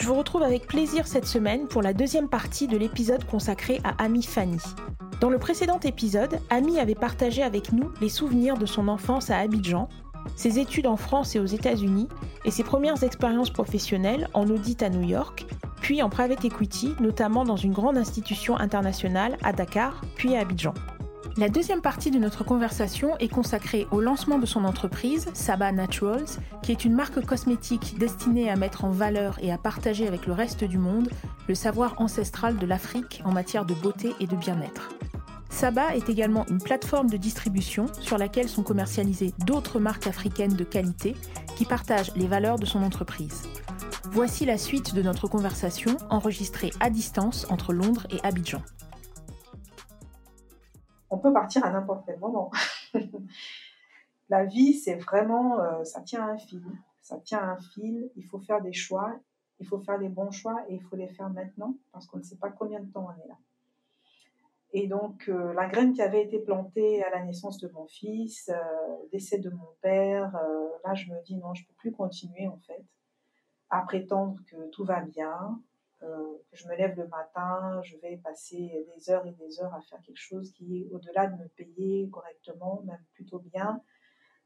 Je vous retrouve avec plaisir cette semaine pour la deuxième partie de l'épisode consacré à Amy Fanny. Dans le précédent épisode, Amy avait partagé avec nous les souvenirs de son enfance à Abidjan, ses études en France et aux États-Unis et ses premières expériences professionnelles en audit à New York, puis en private equity, notamment dans une grande institution internationale à Dakar, puis à Abidjan. La deuxième partie de notre conversation est consacrée au lancement de son entreprise, Saba Naturals, qui est une marque cosmétique destinée à mettre en valeur et à partager avec le reste du monde le savoir ancestral de l'Afrique en matière de beauté et de bien-être. Saba est également une plateforme de distribution sur laquelle sont commercialisées d'autres marques africaines de qualité qui partagent les valeurs de son entreprise. Voici la suite de notre conversation enregistrée à distance entre Londres et Abidjan on peut partir à n'importe quel moment. la vie, c'est vraiment, euh, ça tient un fil. Ça tient un fil. Il faut faire des choix. Il faut faire les bons choix et il faut les faire maintenant parce qu'on ne sait pas combien de temps on est là. Et donc, euh, la graine qui avait été plantée à la naissance de mon fils, euh, décès de mon père, là, je me dis non, je ne peux plus continuer en fait à prétendre que tout va bien, que je me lève le matin, je vais passer des heures et des heures à faire quelque chose qui, au-delà de me payer correctement, même plutôt bien,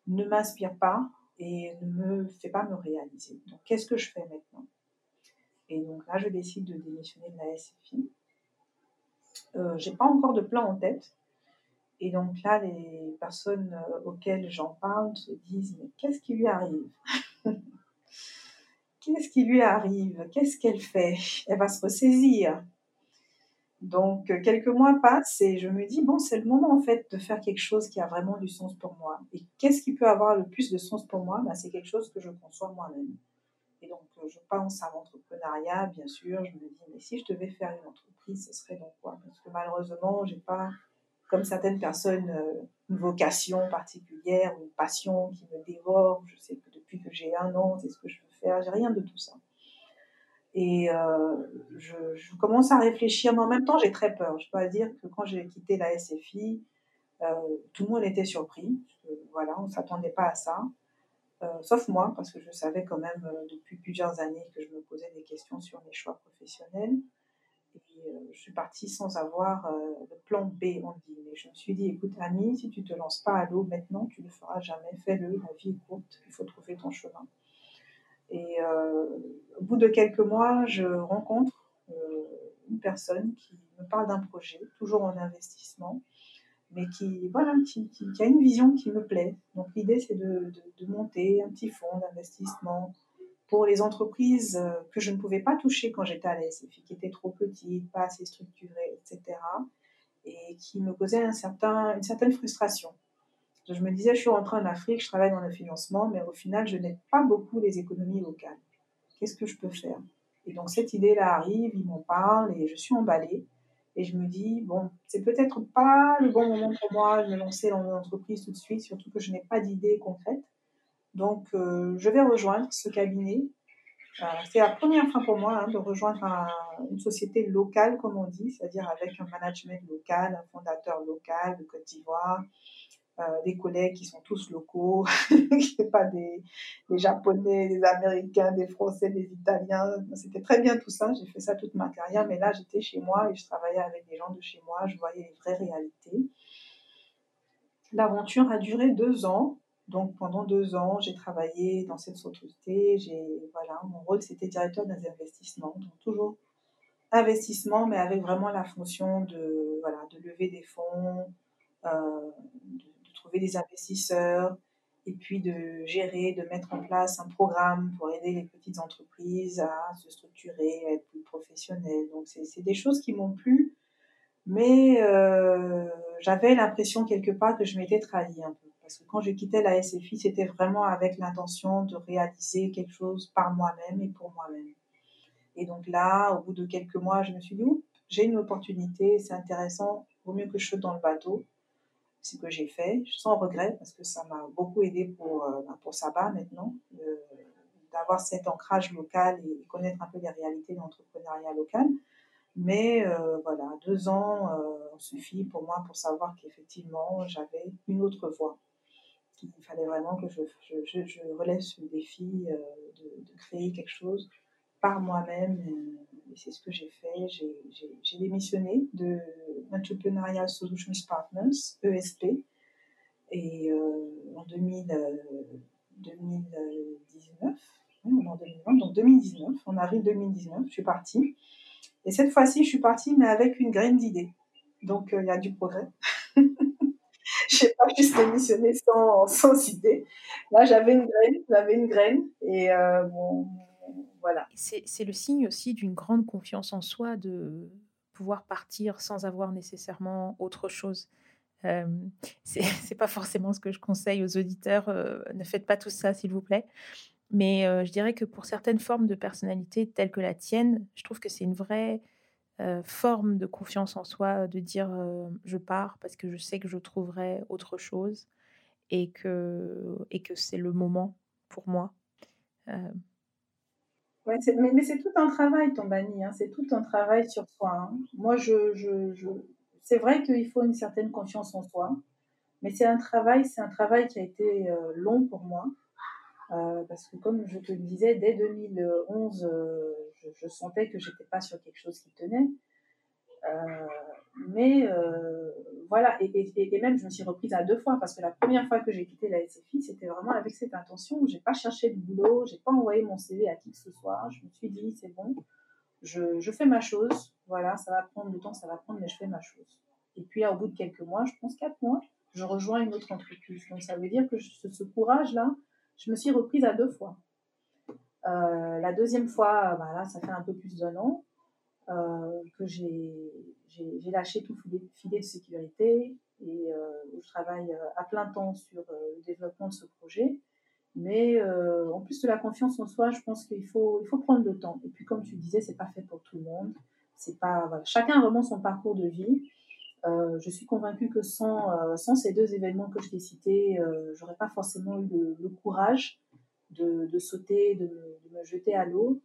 ne m'inspire pas et ne me fait pas me réaliser. Donc, qu'est-ce que je fais maintenant? Et donc là, je décide de démissionner de la SFI. Euh, j'ai pas encore de plan en tête. Et donc là, les personnes euh, auxquelles j'en parle se disent, mais qu'est-ce qui lui arrive? Qu'est-ce qui lui arrive? Qu'est-ce qu'elle fait? Elle va se ressaisir. Donc, quelques mois passent et je me dis, bon, c'est le moment en fait de faire quelque chose qui a vraiment du sens pour moi. Et qu'est-ce qui peut avoir le plus de sens pour moi? Ben, C'est quelque chose que je conçois moi-même. Et donc, je pense à l'entrepreneuriat, bien sûr. Je me dis, mais si je devais faire une entreprise, ce serait donc quoi? Parce que malheureusement, j'ai pas, comme certaines personnes, euh, une vocation particulière ou une passion qui me dévore. Je sais que depuis que j'ai un an, c'est ce que je veux rien de tout ça. Et euh, je, commence à réfléchir, mais en même temps, j'ai très peur. Je dois dire que quand j'ai quitté la SFI, euh, tout le monde était surpris. voilà, on ne s'attendait pas à ça. Euh, sauf moi, parce que je savais quand même depuis plusieurs années que je me posais des questions sur mes choix professionnels. Et je suis partie sans avoir le plan B, on dit. Mais je me suis dit, écoute, Annie, si tu ne te lances pas à l'eau maintenant, tu ne le feras jamais. Fais-le, la vie est courte, il faut trouver ton chemin. Et euh, au bout de quelques mois, je rencontre euh, une personne qui me parle d'un projet, toujours en investissement, mais qui, voilà, qui, a une vision qui me plaît. Donc l'idée, c'est de, monter un petit fonds d'investissement pour les entreprises euh, que je ne pouvais pas toucher quand j'étais à la qui étaient trop petites, pas assez structurées, etc. Et qui me causaient une certaine frustration. Je me disais, je suis rentrée en Afrique, je travaille dans le financement, mais au final, je n'aide pas beaucoup les économies locales. Qu'est-ce que je peux faire? Et donc, cette idée-là arrive, ils m'en parlent et je suis emballée. Et je me dis, bon, c'est peut-être pas le bon moment pour moi de me lancer dans une entreprise tout de suite, surtout que je n'ai pas d'idée concrète. Donc, euh, je vais rejoindre ce cabinet. C'est la première fois pour moi hein, de rejoindre une société locale, comme on dit, c'est-à-dire avec un management local, un fondateur local de Côte d'Ivoire, euh, des collègues qui sont tous locaux, pas des, Japonais, des Américains, des Français, des Italiens. C'était très bien tout ça. J'ai fait ça toute ma carrière, mais là, j'étais chez moi et je travaillais avec des gens de chez moi. Je voyais les vraies réalités. L'aventure a duré deux ans. Donc pendant deux ans, j'ai travaillé dans cette société. Voilà, mon rôle c'était directeur des investissements, donc toujours investissement, mais avec vraiment la fonction de voilà de lever des fonds, euh, trouver des investisseurs et puis de gérer, de mettre en place un programme pour aider les petites entreprises à se structurer, à être plus professionnelles. Donc c'est des choses qui m'ont plu, mais euh, j'avais l'impression quelque part que je m'étais trahie un peu. Parce que quand j'ai quitté la SFI, c'était vraiment avec l'intention de réaliser quelque chose par moi-même et pour moi-même. Et donc là, au bout de quelques mois, je me suis dit, j'ai une opportunité, c'est intéressant, vaut mieux que je sois dans le bateau. Ce que j'ai fait, sans regret, parce que ça m'a beaucoup aidé pour, euh, ben, pour Saba maintenant, euh, d'avoir cet ancrage local et connaître un peu les réalités de l'entrepreneuriat local. Mais euh, voilà, deux ans ont suffi pour moi pour savoir qu'effectivement, j'avais une autre voie. Il fallait vraiment que je, je, je relève ce défi de, de, créer quelque chose par moi-même c'est ce que j'ai fait. J'ai démissionné de Entrepreneurial Solutions Partners, ESP. Et euh, en 2000, 2019, en 2020, donc 2019, en avril 2019, je suis partie. Et cette fois-ci, je suis partie, mais avec une graine d'idée. Donc, euh, il y a du progrès. je n'ai pas juste démissionné sans, sans idée. Là, j'avais une graine, j'avais une graine. Et euh, bon, C'est le signe aussi d'une grande confiance en soi de pouvoir partir sans avoir nécessairement autre chose. Euh, c'est pas forcément ce que je conseille aux auditeurs. ne faites pas tout ça, s'il vous plaît. Mais je dirais que pour certaines formes de personnalité telles que la tienne, je trouve que c'est une vraie forme de confiance en soi de dire je pars parce que je sais que je trouverai autre chose et que c'est le moment pour moi. Ouais, mais, c'est tout un travail, ton banni, hein, c'est tout un travail sur soi. Hein. Moi, je, je, je... c'est vrai qu'il faut une certaine confiance en soi, mais c'est un travail, c'est un travail qui a été euh, long pour moi, euh, parce que comme je te le disais, dès 2011, euh, je, je, sentais que j'étais pas sur quelque chose qui tenait. Euh, mais euh, voilà, et, même je me suis reprise à deux fois parce que la première fois que j'ai quitté la SFI, c'était vraiment avec cette intention. J'ai pas cherché de boulot, j'ai pas envoyé mon CV à qui que ce soit. Je me suis dit c'est bon, je, je, fais ma chose. Voilà, ça va prendre du temps, ça va prendre, mais je fais ma chose. Et puis au bout de quelques mois, je pense quatre mois, je rejoins une autre entreprise. Donc ça veut dire que ce, courage-là, je me suis reprise à deux fois. Euh, la deuxième fois, bah là, ça fait un peu plus d'un an. Euh, que j'ai lâché tout filet, de sécurité et euh, je travaille euh, à plein temps sur le développement de ce projet. Mais en plus de la confiance en soi, je pense qu'il faut, il faut prendre le temps. Et puis, comme tu disais, c'est pas fait pour tout le monde. C'est pas, voilà. Chacun vraiment son parcours de vie. Euh, je suis convaincue que sans, euh, sans ces deux événements que je t'ai cités, euh, j'aurais pas forcément eu le, le courage de, de sauter, de, me jeter à l'eau.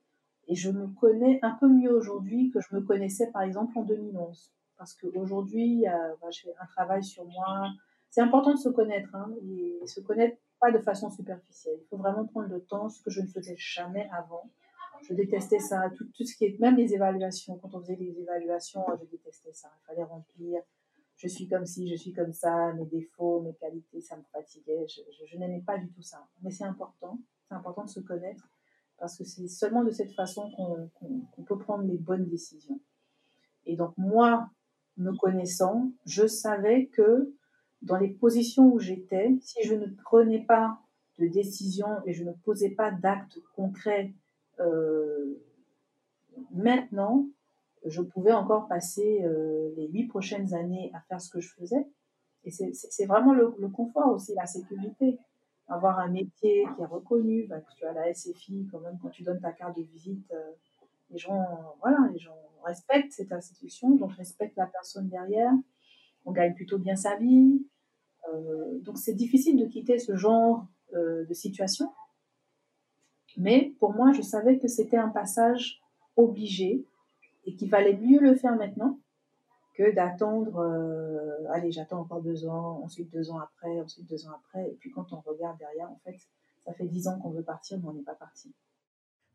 Et je me connais un peu mieux aujourd'hui que je me connaissais par exemple en 2011. Parce qu'aujourd'hui, euh, bah, je un travail sur moi. C'est important de se connaître hein, et se connaître pas de façon superficielle. Il faut vraiment prendre le temps, ce que je ne faisais jamais avant. Je détestais ça, tout, tout ce qui est, même les évaluations. Quand on faisait les évaluations, je détestais ça. Il fallait remplir. Je suis comme ci, je suis comme ça, mes défauts, mes qualités, ça me fatiguait. Je, je n'aimais pas du tout ça. Mais c'est important. C'est important de se connaître parce que c'est seulement de cette façon qu'on qu peut prendre les bonnes décisions. Et donc moi, me connaissant, je savais que dans les positions où j'étais, si je ne prenais pas de décision et je ne posais pas d'actes concrets euh, maintenant, je pouvais encore passer euh, les huit prochaines années à faire ce que je faisais. Et c'est vraiment le confort aussi, la sécurité avoir un métier qui est reconnu, bah, tu as la SFI, quand même, quand tu donnes ta carte de visite, euh, les gens, voilà, les gens respectent cette institution, donc respectent la personne derrière. On gagne plutôt bien sa vie. Euh, donc c'est difficile de quitter ce genre euh, de situation. Mais pour moi, je savais que c'était un passage obligé et qu'il valait mieux le faire maintenant que d'attendre, euh, allez, j'attends encore deux ans, ensuite deux ans après, ensuite deux ans après, et puis quand on regarde derrière, en fait, ça fait dix ans qu'on veut partir, mais on n'est pas parti.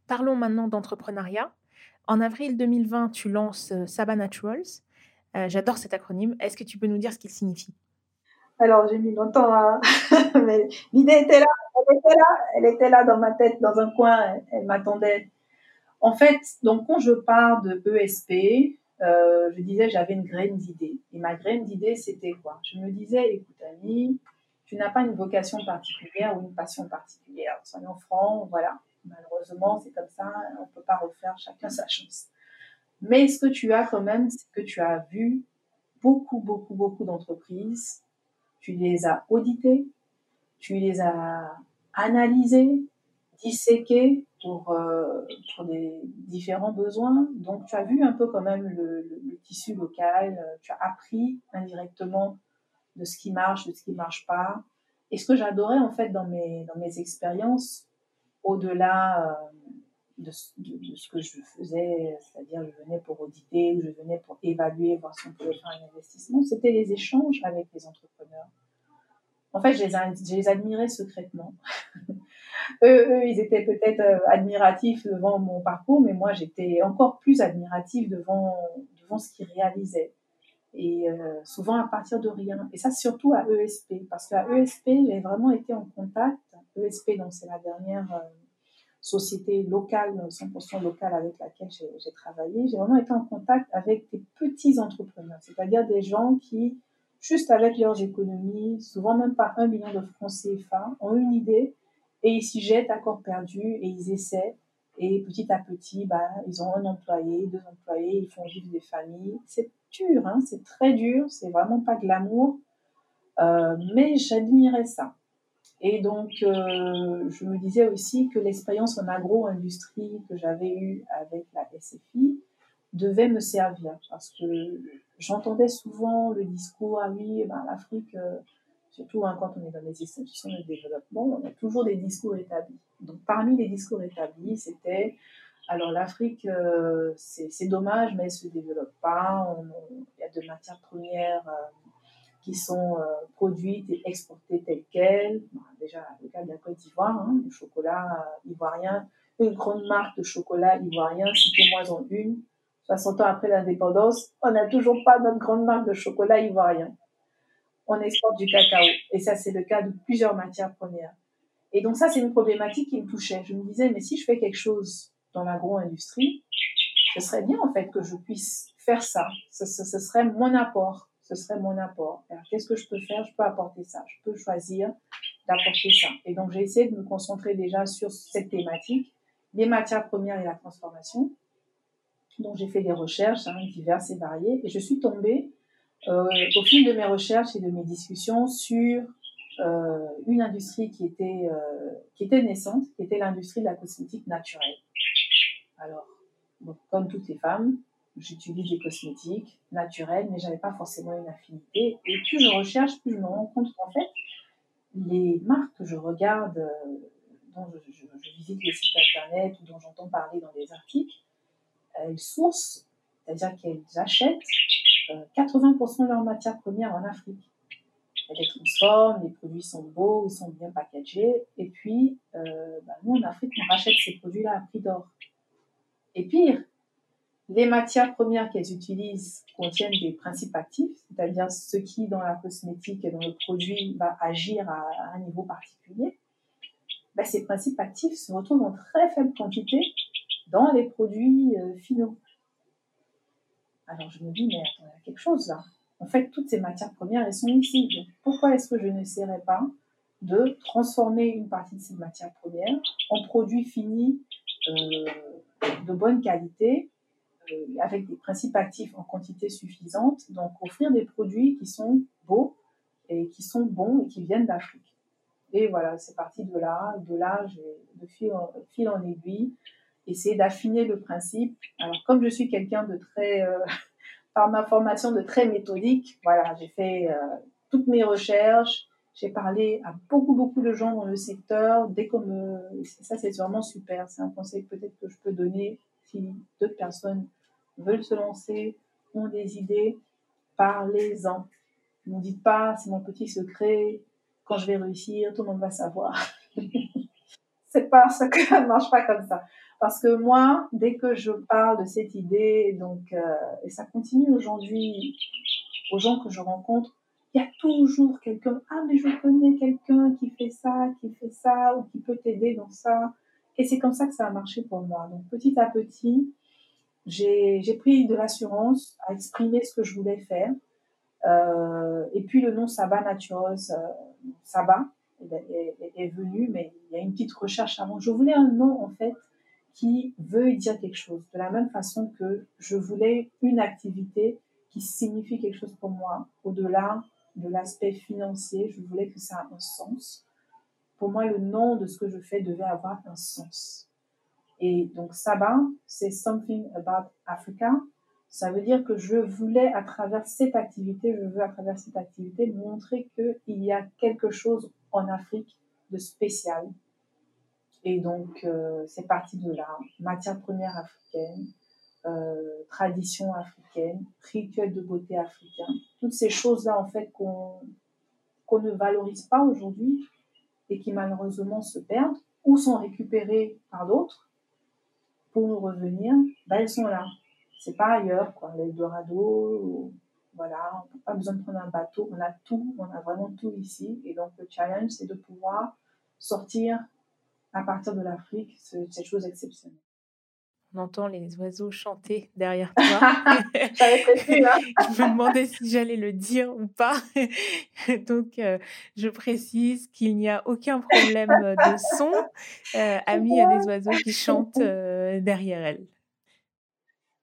Parlons maintenant d'entrepreneuriat. En avril 2020, tu lances euh, Saba Naturals. Euh, J'adore cet acronyme. Est-ce que tu peux nous dire ce qu'il signifie? Alors, j'ai mis longtemps à... mais l'idée était là, elle était là, elle était là dans ma tête, dans un coin, elle, elle m'attendait. En fait, donc quand je pars de ESP, euh, je disais j'avais une graine d'idée. Et ma graine d'idée, c'était quoi? Je me disais, écoute Annie, tu n'as pas une vocation particulière ou une passion particulière. Soyons francs, voilà. Malheureusement, c'est comme ça, on ne peut pas refaire chacun sa chance. Mais ce que tu as quand même, c'est que tu as vu beaucoup, beaucoup, beaucoup d'entreprises. Tu les as auditées, tu les as analysées, disséquées, pour, euh, pour des différents besoins. Donc, tu as vu un peu quand même le, tissu local, tu as appris indirectement de ce qui marche, de ce qui ne marche pas. Et ce que j'adorais en fait dans mes, dans mes expériences, au-delà euh, de, ce que je faisais, c'est-à-dire je venais pour auditer ou je venais pour évaluer, voir si on pouvait faire un investissement, c'était les échanges avec les entrepreneurs. En fait, je les, admirais secrètement. eux, ils étaient peut-être euh, admiratifs devant mon parcours, mais moi, j'étais encore plus admiratif devant, devant ce qu'ils réalisaient. Et euh, souvent à partir de rien. Et ça, surtout à ESP, parce qu'à ESP, j'ai vraiment été en contact. ESP, donc c'est la dernière euh, société locale, 100% locale avec laquelle j'ai travaillé. J'ai vraiment été en contact avec des petits entrepreneurs, c'est-à-dire des gens qui, juste avec leurs économies, souvent même pas un million de francs CFA, ont une idée et ils s'y jettent à corps perdu et ils essaient. Et petit à petit, bah, ils ont un employé, deux employés, ils font vivre des familles. C'est dur, hein, c'est très dur, c'est vraiment pas glamour. Euh, mais j'admirais ça. Et donc, euh, je me disais aussi que l'expérience en agro-industrie que j'avais eue avec la SFI devait me servir parce que j'entendais souvent le discours ah oui, ben, l'Afrique, euh, surtout hein, quand on est dans les institutions de développement, on a toujours des discours établis. Donc parmi les discours établis, c'était alors l'Afrique, euh, c'est dommage, mais elle ne se développe pas. Il y a de matières premières euh, qui sont euh, produites et exportées telles quelles. déjà, le cas de la Côte d'Ivoire, hein, le chocolat ivoirien, une grande marque de chocolat ivoirien, citez-moi en une. 60 ans après l'indépendance, on n'a toujours pas notre grande marque de chocolat ivoirien on exporte du cacao. Et ça, c'est le cas de plusieurs matières premières. Et donc ça, c'est une problématique qui me touchait. Je me disais, mais si je fais quelque chose dans l'agro-industrie, ce serait bien en fait que je puisse faire ça. Ce, serait mon apport. Ce serait mon apport. Qu'est-ce que je peux faire? Je peux apporter ça. Je peux choisir d'apporter ça. Et donc j'ai essayé de me concentrer déjà sur cette thématique, les matières premières et la transformation. Donc j'ai fait des recherches hein, diverses et variées. Et je suis tombée euh, au fil de mes recherches et de mes discussions sur euh, une industrie qui était, euh, qui était naissante, qui était l'industrie de la cosmétique naturelle. Alors, comme toutes les femmes, j'utilise des cosmétiques naturels, mais j'avais pas forcément une affinité. Et plus je recherche, plus je me rends compte qu'en fait, les marques que je regarde, dont je, je, visite les sites internet ou dont j'entends parler dans des articles, elles sourcent, c'est-à-dire qu'elles achètent 80% de leurs matières premières en Afrique. Elles les transforment, les produits sont beaux, ils sont bien packagés. Et puis, euh, bah, nous, en Afrique, on rachète ces produits-là à prix d'or. Et pire, les matières premières qu'elles utilisent contiennent des principes actifs, c'est-à-dire ce qui, dans la cosmétique et dans le produit, va agir à, un niveau particulier. Bah, ces principes actifs se retrouvent en très faible quantité dans les produits euh, finaux. Alors je me dis, mais attends, il y a quelque chose là. En fait, toutes ces matières premières, elles sont ici. Donc, pourquoi est-ce que je n'essaierais pas de transformer une partie de ces matières premières en produits finis euh, de bonne qualité, euh, avec des principes actifs en quantité suffisante, donc offrir des produits qui sont beaux et qui sont bons et qui viennent d'Afrique. Et voilà, c'est parti de là. De là, de fil en aiguille essayer d'affiner le principe. Alors, comme je suis quelqu'un de très, euh, par ma formation de très méthodique, voilà, j'ai fait euh, toutes mes recherches, j'ai parlé à beaucoup, beaucoup de gens dans le secteur. Dès qu'on me, ça, c'est vraiment super. C'est un conseil peut-être que je peux donner si d'autres personnes veulent se lancer, ont des idées, parlez-en. Ne dites pas, c'est mon petit secret. Quand je vais réussir, tout le monde va savoir. c'est parce que ça ne marche pas comme ça. Parce que moi, dès que je parle de cette idée, donc, euh, et ça continue aujourd'hui aux gens que je rencontre, il y a toujours quelqu'un, ah mais je connais quelqu'un qui fait ça, qui fait ça, ou qui peut t'aider dans ça. Et c'est comme ça que ça a marché pour moi. Donc petit à petit, j'ai pris de l'assurance à exprimer ce que je voulais faire. Euh, et puis le nom Saba Natureuse, euh, Saba, est, venu, mais il y a une petite recherche avant. Je voulais un nom en fait qui veut dire quelque chose. De la même façon que je voulais une activité qui signifie quelque chose pour moi, au-delà de l'aspect financier, je voulais que ça ait un sens. Pour moi, le nom de ce que je fais devait avoir un sens. Et donc Saba, c'est Something About Africa. Ça veut dire que je voulais, à travers cette activité, je veux à travers cette activité montrer qu'il y a quelque chose en Afrique de spécial. Et donc, euh, c'est parti de là. Matière première africaine, euh, tradition africaine, rituel de beauté africain. Toutes ces choses-là, en fait, qu'on qu'on ne valorise pas aujourd'hui et qui malheureusement se perdent ou sont récupérées par d'autres pour nous revenir, ben, elles sont là. C'est pas ailleurs, quoi. L'Eldorado, voilà, on n'a pas besoin de prendre un bateau, on a tout, on a vraiment tout ici. Et donc, le challenge, c'est de pouvoir sortir à partir de l'Afrique cette chose exceptionnelle. On entend les oiseaux chanter derrière toi. Hein. je me demandais si j'allais le dire ou pas. Donc, euh, je précise qu'il n'y a aucun problème de son. Euh, Ami a des oiseaux qui chantent euh, derrière elle.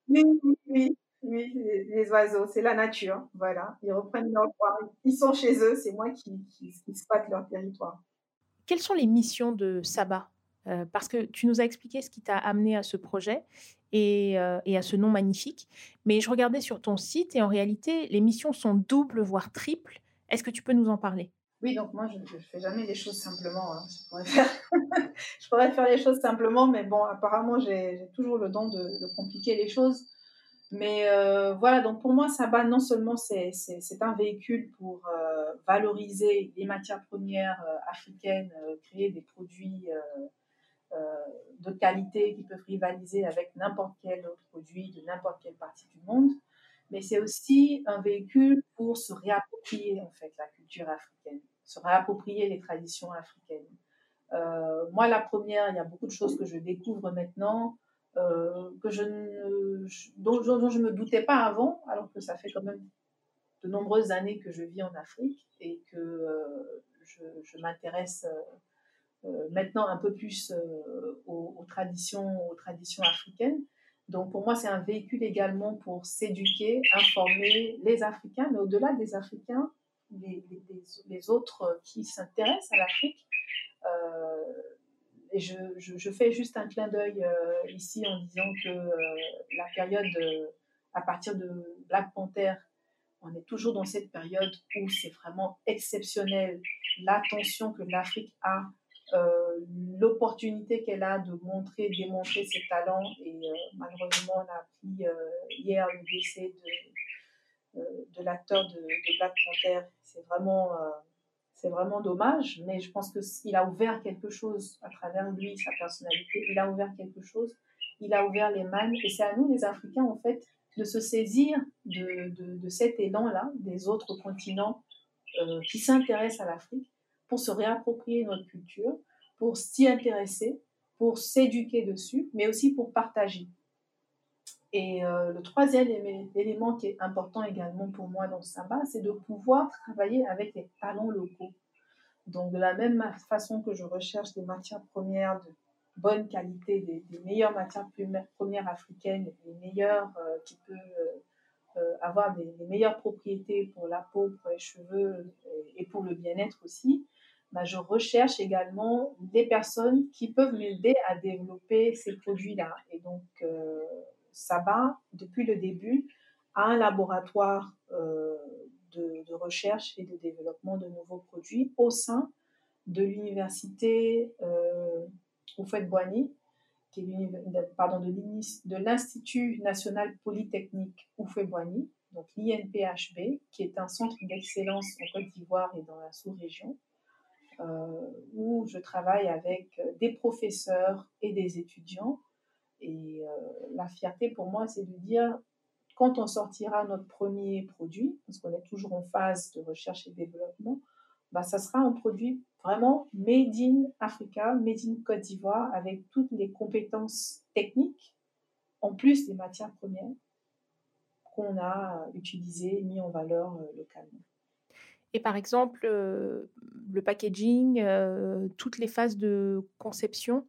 Oui, oui, oui, les, oiseaux, c'est la nature. Voilà, ils reprennent leur droit. Ils sont chez eux, c'est moi qui, qui, qui leur territoire. Quelles sont les missions de Saba euh, parce que tu nous as expliqué ce qui t'a amené à ce projet euh, et, à ce nom magnifique. Mais je regardais sur ton site et en réalité, les missions sont doubles, voire triples. Est-ce que tu peux nous en parler? Oui, donc moi, je ne fais jamais les choses simplement. Hein. Je, pourrais faire... je, pourrais faire... les choses simplement, mais bon, apparemment, j'ai toujours le don de, compliquer les choses. Mais euh, voilà, donc pour moi, Saba, non seulement c'est un véhicule pour valoriser les matières premières africaines, créer des produits euh, de qualité qui peuvent rivaliser avec n'importe quel autre produit de n'importe quelle partie du monde, mais c'est aussi un véhicule pour se réapproprier en fait la culture africaine, se réapproprier les traditions africaines. Euh, moi, la première, il y a beaucoup de choses que je découvre maintenant, euh, que je ne, dont, je ne me doutais pas avant, alors que ça fait quand même de nombreuses années que je vis en Afrique et que je, je m'intéresse euh, maintenant un peu plus euh, aux, traditions, aux traditions africaines. Donc pour moi, c'est un véhicule également pour s'éduquer, informer les Africains, mais au-delà des Africains, les, les, autres qui s'intéressent à l'Afrique. Euh, et je, je, fais juste un clin d'œil ici en disant que la période à partir de Black Panther, on est toujours dans cette période où c'est vraiment exceptionnel l'attention que l'Afrique a euh, l'opportunité qu'elle a de montrer, démontrer ses talents. Et euh, malheureusement, on a appris euh, hier le décès de, de l'acteur de, Black Panther. C'est vraiment, c'est vraiment dommage, mais je pense qu'il a ouvert quelque chose à travers lui, sa personnalité. Il a ouvert quelque chose. Il a ouvert les mains. Et c'est à nous, les Africains, en fait, de se saisir de, cet élan-là des autres continents qui s'intéressent à l'Afrique pour se réapproprier notre culture, pour s'y intéresser, pour s'éduquer dessus, mais aussi pour partager. Et euh, le troisième élément qui est important également pour moi dans Samba, c'est de pouvoir travailler avec les talents locaux. Donc, de la même façon que je recherche des matières premières de bonne qualité, des, meilleures matières premières africaines, les meilleures euh, qui peuvent euh, avoir des, meilleures propriétés pour la peau, pour les cheveux et pour le bien-être aussi, bah, je recherche également des personnes qui peuvent m'aider à développer ces produits-là. Et donc, Saba, depuis le début, a un laboratoire euh, de, recherche et de développement de nouveaux produits au sein de l'université euh, pardon, de l'Institut national polytechnique Oufouette-Boigny, donc l'INPHB, qui est un centre d'excellence en Côte d'Ivoire et dans la sous-région euh, où je travaille avec des professeurs et des étudiants. Et euh, la fierté pour moi, c'est de dire, quand on sortira notre premier produit, parce qu'on est toujours en phase de recherche et développement, bah, ça sera un produit vraiment made in Africa, made in Côte d'Ivoire, avec toutes les compétences techniques, en plus des matières premières qu'on a utilisées, mis en valeur euh, localement. Et par exemple, le packaging, toutes les phases de conception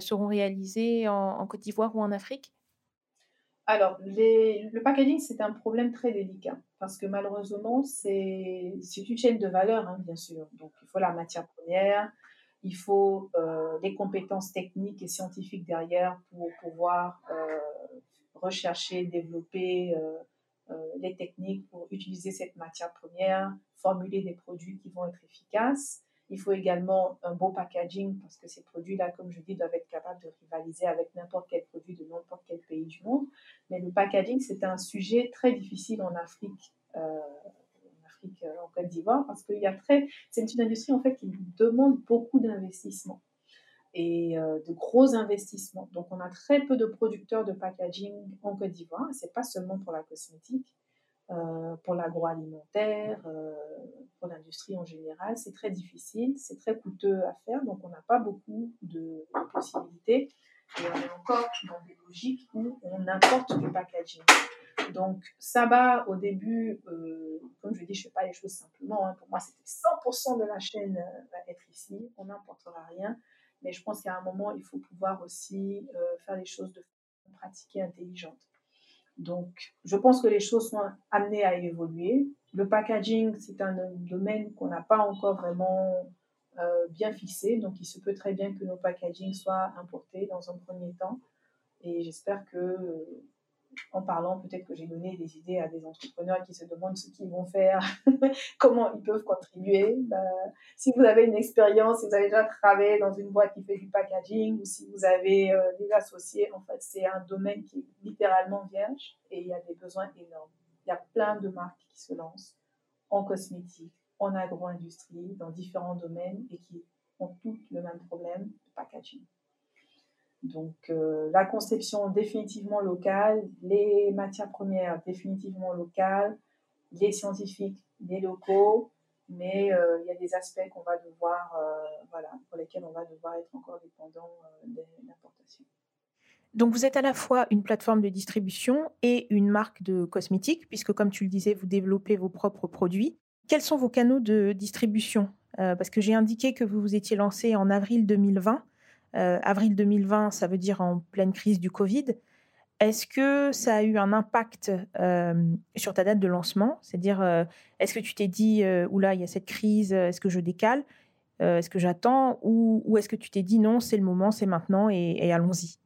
seront réalisées en, Côte d'Ivoire ou en Afrique? Alors, le packaging, c'est un problème très délicat parce que malheureusement, c'est une chaîne de valeur, hein, bien sûr. Donc, il faut la matière première, il faut des compétences techniques et scientifiques derrière pour pouvoir rechercher, développer les techniques pour utiliser cette matière première, formuler des produits qui vont être efficaces. Il faut également un beau packaging parce que ces produits-là, comme je dis, doivent être capables de rivaliser avec n'importe quel produit de n'importe quel pays du monde. Mais le packaging, c'est un sujet très difficile en Afrique, euh, en Afrique, euh, en Côte d'Ivoire, parce qu'il y c'est une industrie en fait qui demande beaucoup d'investissement et euh, de gros investissements. Donc, on a très peu de producteurs de packaging en Côte d'Ivoire. C'est pas seulement pour la cosmétique. Euh, pour l'agroalimentaire, euh, pour l'industrie en général. C'est très difficile, c'est très coûteux à faire, donc on n'a pas beaucoup de, possibilités. Et on est encore dans des logiques où on importe du packaging. Donc, ça va au début, euh, comme je dis, je ne fais pas les choses simplement. Hein. Pour moi, c'était 100% de la chaîne va être ici. On n'importera rien. Mais je pense qu'à un moment, il faut pouvoir aussi faire les choses de façon pratiquée, intelligente. Donc, je pense que les choses sont amenées à évoluer. Le packaging, c'est un domaine qu'on n'a pas encore vraiment euh, bien fixé. Donc, il se peut très bien que nos packagings soient importés dans un premier temps. Et j'espère que en parlant, peut-être que j'ai donné des idées à des entrepreneurs qui se demandent ce qu'ils vont faire, comment ils peuvent contribuer. Ben, si vous avez une expérience, si vous avez déjà travaillé dans une boîte qui fait du packaging ou si vous avez euh, des associés, en fait, c'est un domaine qui est littéralement vierge et il y a des besoins énormes. Il y a plein de marques qui se lancent en cosmétique, en agro-industrie, dans différents domaines et qui ont toutes le même problème de packaging. Donc euh, la conception définitivement locale, les matières premières définitivement locales, les scientifiques, les locaux, mais euh, il y a des aspects qu'on va devoir, euh, voilà, pour lesquels on va devoir être encore dépendant de l'importation. Donc vous êtes à la fois une plateforme de distribution et une marque de cosmétiques, puisque comme tu le disais, vous développez vos propres produits. Quels sont vos canaux de distribution? Parce que j'ai indiqué que vous vous étiez lancé en avril 2020. Euh, avril 2020, ça veut dire en pleine crise du Covid. Est-ce que ça a eu un impact euh, sur ta date de lancement? C'est-à-dire, euh, est-ce que tu t'es dit, oula, il y a cette crise, est-ce que je décale? Est-ce que j'attends? Ou, est-ce que tu t'es dit, non, c'est le moment, c'est maintenant et, allons-y?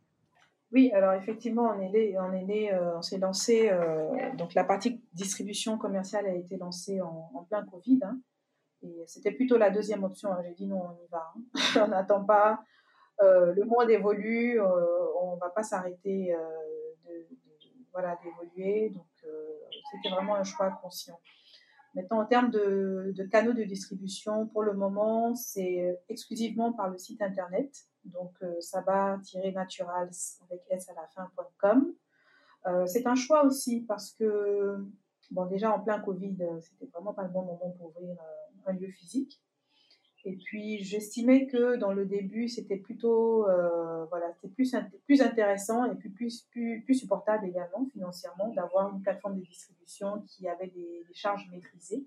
Oui, alors effectivement, on est est on s'est lancé, donc la partie distribution commerciale a été lancée en, plein Covid. Hein, et c'était plutôt la deuxième option. Hein. J'ai dit, non, on y va. Hein. on n'attend pas. Euh, le monde évolue, euh, on ne va pas s'arrêter euh, de, voilà, d'évoluer. Donc, c'était vraiment un choix conscient. Maintenant, en termes de, canaux de distribution, pour le moment, c'est exclusivement par le site internet. Donc, tirer natural avec s à la fin.com. c'est un choix aussi parce que, bon, déjà en plein Covid, c'était vraiment pas le bon moment pour ouvrir un lieu physique. Et puis, j'estimais que dans le début, c'était plutôt, euh, voilà, c'était plus, plus intéressant et puis plus, plus, plus supportable également financièrement d'avoir une plateforme de distribution qui avait des, charges maîtrisées.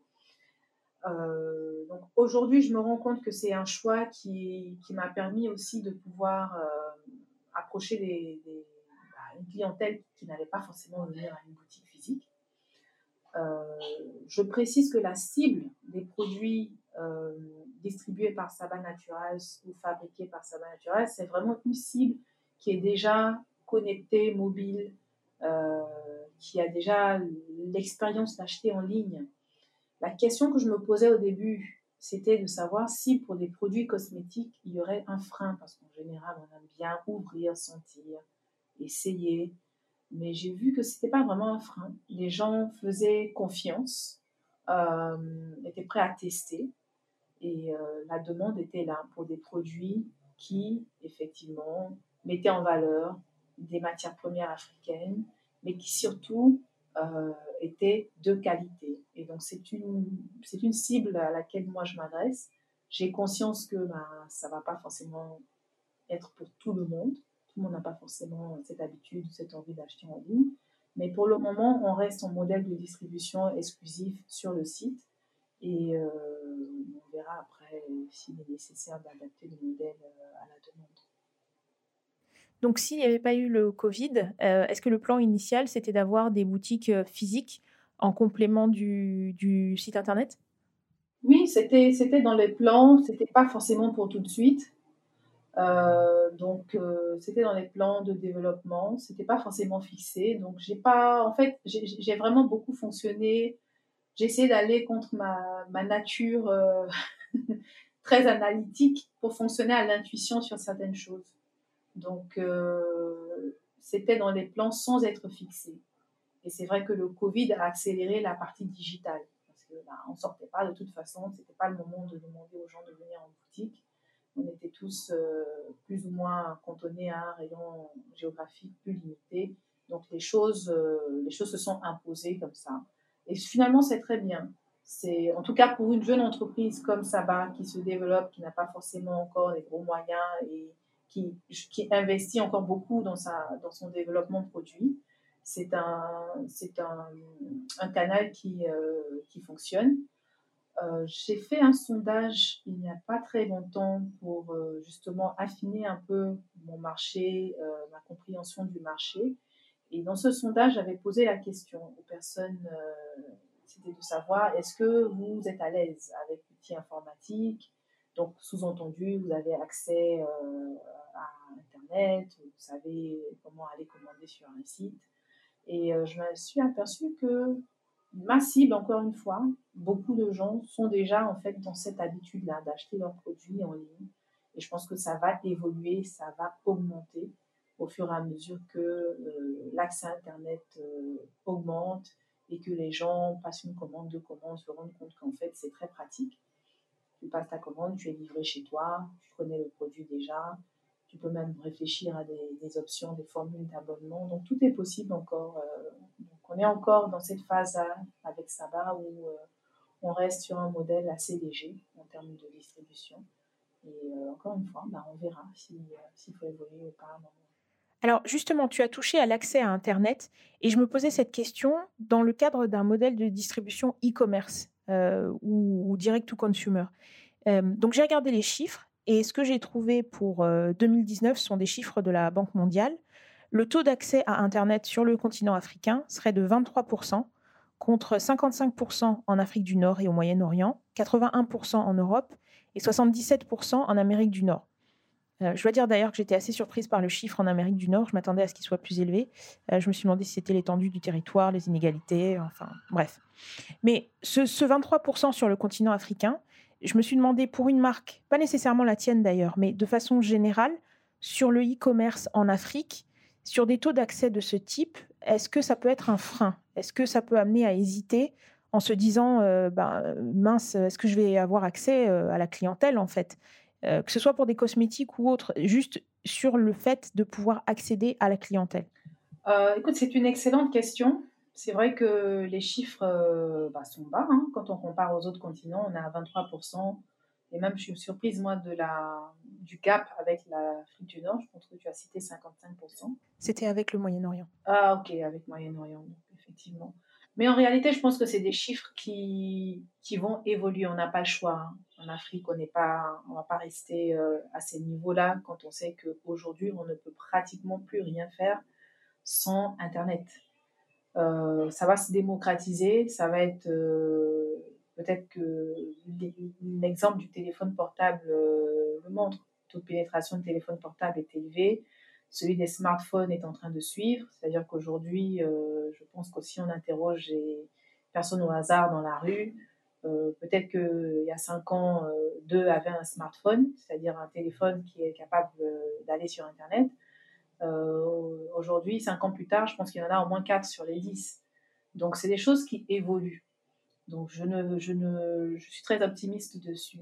Euh, donc aujourd'hui, je me rends compte que c'est un choix qui, qui m'a permis aussi de pouvoir euh, approcher des, bah, une clientèle qui n'allait pas forcément venir à une boutique physique. je précise que la cible des produits distribué par Saba Natural ou fabriqué par Saba Natural, c'est vraiment une cible qui est déjà connectée, mobile, euh, qui a déjà l'expérience d'acheter en ligne. La question que je me posais au début, c'était de savoir si pour des produits cosmétiques, il y aurait un frein, parce qu'en général, on aime bien ouvrir, sentir, essayer. Mais j'ai vu que ce n'était pas vraiment un frein. Les gens faisaient confiance, euh, étaient prêts à tester. Et euh, la demande était là pour des produits qui, effectivement, mettaient en valeur des matières premières africaines, mais qui surtout euh, étaient de qualité. Et donc, c'est une, cible à laquelle moi je m'adresse. J'ai conscience que ben, ça ne va pas forcément être pour tout le monde. Tout le monde n'a pas forcément cette habitude, cette envie d'acheter en ligne. Mais pour le moment, on reste en modèle de distribution exclusif sur le site. Et euh, s'il est nécessaire d'adapter le modèle euh, à la demande. Donc, s'il n'y avait pas eu le Covid, euh, est-ce que le plan initial, c'était d'avoir des boutiques physiques en complément du, du site Internet? Oui, c'était, c'était dans les plans, c'était pas forcément pour tout de suite. Euh, donc, euh, c'était dans les plans de développement, c'était pas forcément fixé. Donc, j'ai pas, en fait, j'ai vraiment beaucoup fonctionné. J'ai essayé d'aller contre ma, ma nature euh, très analytique pour fonctionner à l'intuition sur certaines choses. Donc, c'était dans les plans sans être fixé. Et c'est vrai que le Covid a accéléré la partie digitale parce qu'on bah, ne sortait pas de toute façon, c'était pas le moment de demander aux gens de venir en boutique on était tous euh, plus ou moins cantonnés à un rayon géographique plus limité. Donc les choses, euh, les choses se sont imposées comme ça. Et finalement, c'est très bien. C'est, en tout cas, pour une jeune entreprise comme Saba qui se développe, qui n'a pas forcément encore les gros moyens et qui, qui investit encore beaucoup dans, sa, dans son développement produit, c'est un, c'est un, un canal qui, euh, qui fonctionne. Euh, j'ai fait un sondage il n'y a pas très longtemps pour euh, justement affiner un peu mon marché, euh, ma compréhension du marché. Et dans ce sondage, j'avais posé la question aux personnes, c'était de savoir est-ce que vous êtes à l'aise avec l'outil informatique? Donc, sous-entendu, vous avez accès à Internet, vous savez comment aller commander sur un site. Et je me suis aperçue que ma cible, encore une fois, beaucoup de gens sont déjà en fait dans cette habitude-là d'acheter leurs produits en ligne. Et je pense que ça va évoluer, ça va augmenter au fur et à mesure que euh, l'accès à Internet euh, augmente et que les gens passent une commande, deux commandes, se rendent compte qu'en fait c'est très pratique. Tu passes ta commande, tu es livré chez toi, tu connais le produit déjà, tu peux même réfléchir à des, options, des formules d'abonnement. Donc tout est possible encore. Euh, on est encore dans cette phase avec Saba où euh, on reste sur un modèle assez léger en termes de distribution. Et euh, encore une fois, bah, on verra s'il faut évoluer ou pas. Alors justement, tu as touché à l'accès à Internet et je me posais cette question dans le cadre d'un modèle de distribution e-commerce ou, direct to consumer. donc j'ai regardé les chiffres et ce que j'ai trouvé pour 2019 sont des chiffres de la Banque mondiale. Le taux d'accès à Internet sur le continent africain serait de 23%, contre 55% en Afrique du Nord et au Moyen-Orient, 81% en Europe et 77% en Amérique du Nord. Je dois dire d'ailleurs que j'étais assez surprise par le chiffre en Amérique du Nord. Je m'attendais à ce qu'il soit plus élevé. je me suis demandé si c'était l'étendue du territoire, les inégalités, enfin bref. Mais ce 23% sur le continent africain, je me suis demandé pour une marque, pas nécessairement la tienne d'ailleurs, mais de façon générale, sur le e-commerce en Afrique, sur des taux d'accès de ce type, est-ce que ça peut être un frein? Est-ce que ça peut amener à hésiter en se disant, euh, ben, mince, est-ce que je vais avoir accès euh, à la clientèle en fait? Euh, Que ce soit pour des cosmétiques ou autres, juste sur le fait de pouvoir accéder à la clientèle. écoute, c'est une excellente question. C'est vrai que les chiffres euh, bah, sont bas. Hein. Quand on compare aux autres continents, on est à 23%. Et même, je suis surprise, moi, de la, du gap avec l'Afrique du Nord. Je pense que tu as cité 55%. C'était avec le Moyen-Orient. Ah, ok, avec Moyen-Orient, effectivement. Mais en réalité, je pense que c'est des chiffres qui, qui vont évoluer. On n'a pas le choix. Hein. En Afrique, on n'est pas, on va pas rester euh, à ces niveaux-là quand on sait qu'aujourd'hui, on ne peut pratiquement plus rien faire sans Internet. Euh, ça va se démocratiser, ça va être euh, peut-être que l'exemple du téléphone portable le montre. Taux de pénétration de téléphone portable est élevé, celui des smartphones est en train de suivre, c'est-à-dire qu'aujourd'hui, je pense qu'aussi on interroge les personnes au hasard dans la rue. peut-être qu'il y a cinq ans, deux avaient un smartphone, c'est-à-dire un téléphone qui est capable d'aller sur Internet. Euh, aujourd'hui, cinq ans plus tard, je pense qu'il y en a au moins quatre sur les dix. Donc, c'est des choses qui évoluent. Donc, je, ne, je, ne, je suis très optimiste dessus.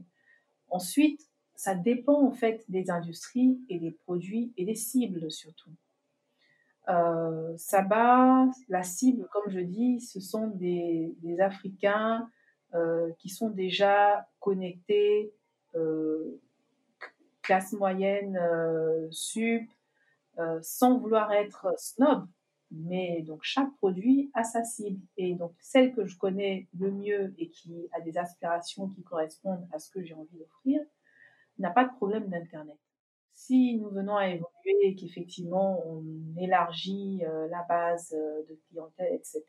Ensuite, ça dépend en fait des industries et des produits et des cibles surtout. Euh, Saba, la cible, comme je dis, ce sont des, Africains euh, qui sont déjà connectés, euh, classe moyenne, euh, sup, sans vouloir être snob, mais donc chaque produit a sa cible. Et donc celle que je connais le mieux et qui a des aspirations qui correspondent à ce que j'ai envie d'offrir, n'a pas de problème d'Internet. Si nous venons à évoluer et qu'effectivement on élargit euh, la base euh, de clientèle, etc.,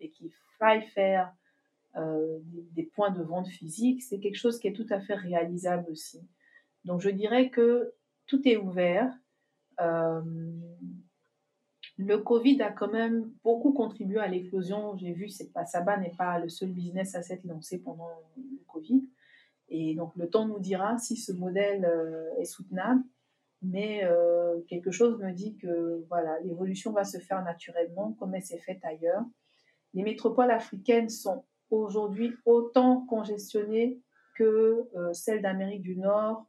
et qu'il faille faire des, points de vente physiques, c'est quelque chose qui est tout à fait réalisable aussi. Donc je dirais que tout est ouvert. le Covid a quand même beaucoup contribué à l'éclosion. J'ai vu, c'est pas Saba n'est pas le seul business à s'être lancé pendant le Covid. Et donc le temps nous dira si ce modèle est soutenable mais euh, quelque chose me dit que voilà, l'évolution va se faire naturellement comme elle s'est faite ailleurs. Les métropoles africaines sont aujourd'hui autant congestionnées que euh, celles d'Amérique du Nord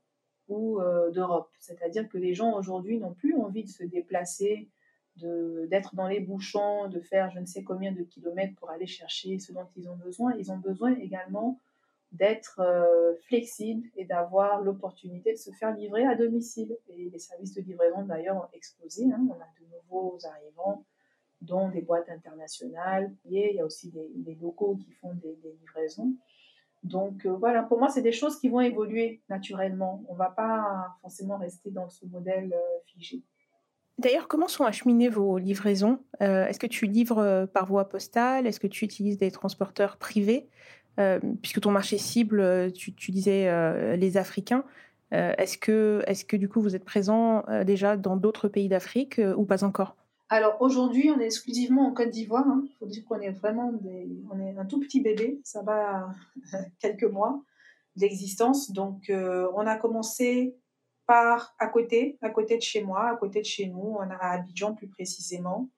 ou euh, d'Europe. C'est-à-dire que les gens aujourd'hui n'ont plus envie de se déplacer, d'être dans les bouchons, de faire je ne sais combien de kilomètres pour aller chercher ce dont ils ont besoin. Ils ont besoin également d'être euh, flexible et d'avoir l'opportunité de se faire livrer à domicile. Et les services de livraison d'ailleurs ont explosé. Hein. On a de nouveaux arrivants, dont des boîtes internationales. Et il y a aussi des, locaux qui font des, livraisons. Donc euh, voilà, pour moi, c'est des choses qui vont évoluer naturellement. On ne va pas forcément rester dans ce modèle euh, figé. D'ailleurs, comment sont acheminées vos livraisons? Est-ce que tu livres par voie postale? Est-ce que tu utilises des transporteurs privés? Puisque ton marché cible, euh, tu, disais euh, les Africains. est-ce que, est que du coup vous êtes présent déjà dans d'autres pays d'Afrique ou pas encore? Alors aujourd'hui, on est exclusivement en Côte d'Ivoire. Il hein. faut dire qu'on est vraiment on est un tout petit bébé. Ça va quelques mois d'existence. Donc on a commencé par à côté, à côté de chez moi, à côté de chez nous. On a à Abidjan plus précisément.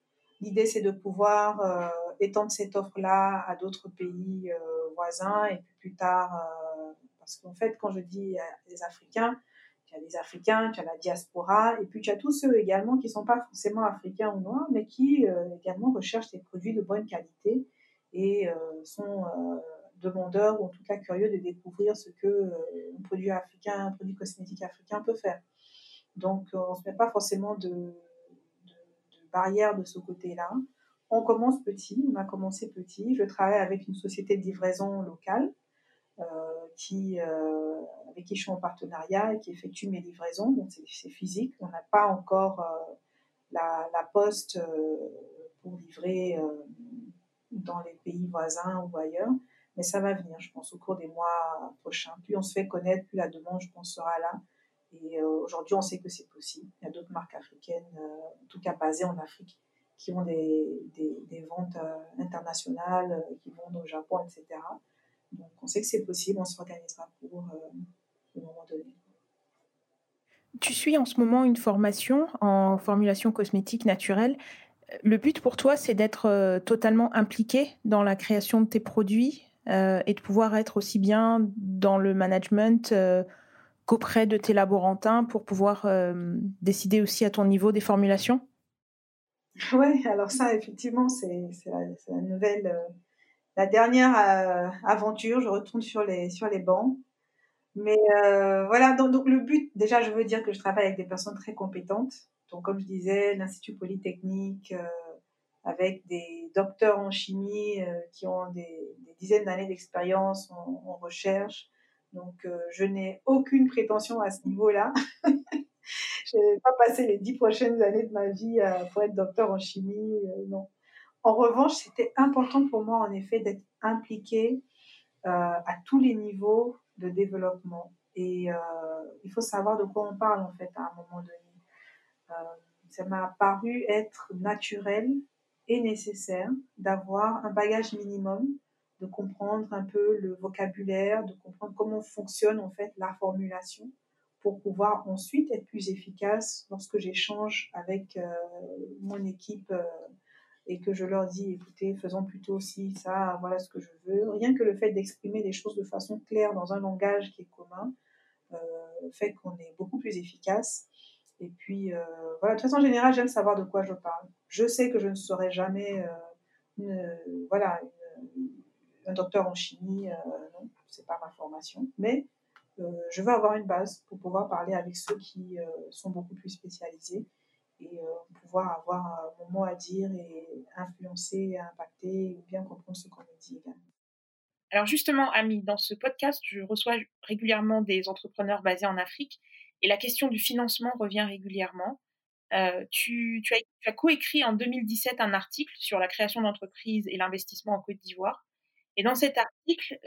L'idée c'est de pouvoir étendre cette offre-là à d'autres pays voisins et puis plus tard, euh, parce qu'en fait, quand je dis les Africains, tu as les Africains, tu as la diaspora, et puis tu as tous ceux également qui ne sont pas forcément africains ou noirs, mais qui euh, également recherchent des produits de bonne qualité et euh, sont demandeurs ou en tout cas curieux de découvrir ce que un produit africain, un produit cosmétique africain peut faire. Donc on ne se met pas forcément de barrière de ce côté-là. On commence petit, on a commencé petit. Je travaille avec une société de livraison locale euh, qui, euh, avec qui je suis en partenariat et qui effectue mes livraisons. Donc c'est physique. On n'a pas encore euh, la, poste pour livrer dans les pays voisins ou ailleurs. Mais ça va venir, je pense, au cours des mois prochains. Plus on se fait connaître, plus la demande, je pense, sera là. Et aujourd'hui, on sait que c'est possible. Il y a d'autres marques africaines, en tout cas basées en Afrique, qui ont des, des, ventes euh, internationales, euh, qui vont au Japon, etc. Donc on sait que c'est possible, on s'organisera pour euh, le moment donné. Tu suis en ce moment une formation en formulation cosmétique naturelle. Le but pour toi, c'est d'être totalement impliqué dans la création de tes produits et de pouvoir être aussi bien dans le management qu'auprès de tes laborantins pour pouvoir décider aussi à ton niveau des formulations? Oui, alors ça, effectivement, c'est la, nouvelle, euh, la dernière euh, aventure. Je retourne sur les, sur les bancs. Mais euh, voilà, donc, le but, déjà, je veux dire que je travaille avec des personnes très compétentes. Donc, comme je disais, l'Institut Polytechnique, avec des docteurs en chimie qui ont des, dizaines d'années d'expérience en, en, recherche. Donc, je n'ai aucune prétention à ce niveau-là. je vais pas passer les dix prochaines années de ma vie euh, pour être docteur en chimie. Euh, non. En revanche, c'était important pour moi, en effet, d'être impliquée euh, à tous les niveaux de développement. Et il faut savoir de quoi on parle, en fait, à un moment donné. ça m'a paru être naturel et nécessaire d'avoir un bagage minimum, de comprendre un peu le vocabulaire, de comprendre comment fonctionne, en fait, la formulation pour pouvoir ensuite être plus efficace lorsque j'échange avec euh, mon équipe euh, et que je leur dis, écoutez, faisons plutôt aussi ça, voilà ce que je veux. Rien que le fait d'exprimer les choses de façon claire dans un langage qui est commun euh, fait qu'on est beaucoup plus efficace. Et puis, voilà, de façon générale, j'aime savoir de quoi je parle. Je sais que je ne serai jamais voilà, un docteur en chimie, non, c'est pas ma formation, mais euh, je veux avoir une base pour pouvoir parler avec ceux qui euh, sont beaucoup plus spécialisés et euh, pouvoir avoir mon mot à dire et influencer, impacter ou bien comprendre ce qu'on me dit également. Alors justement, Ami, dans ce podcast, je reçois régulièrement des entrepreneurs basés en Afrique et la question du financement revient régulièrement. tu, as, tu as coécrit en 2017 un article sur la création d'entreprises et l'investissement en Côte d'Ivoire. Et dans cet article,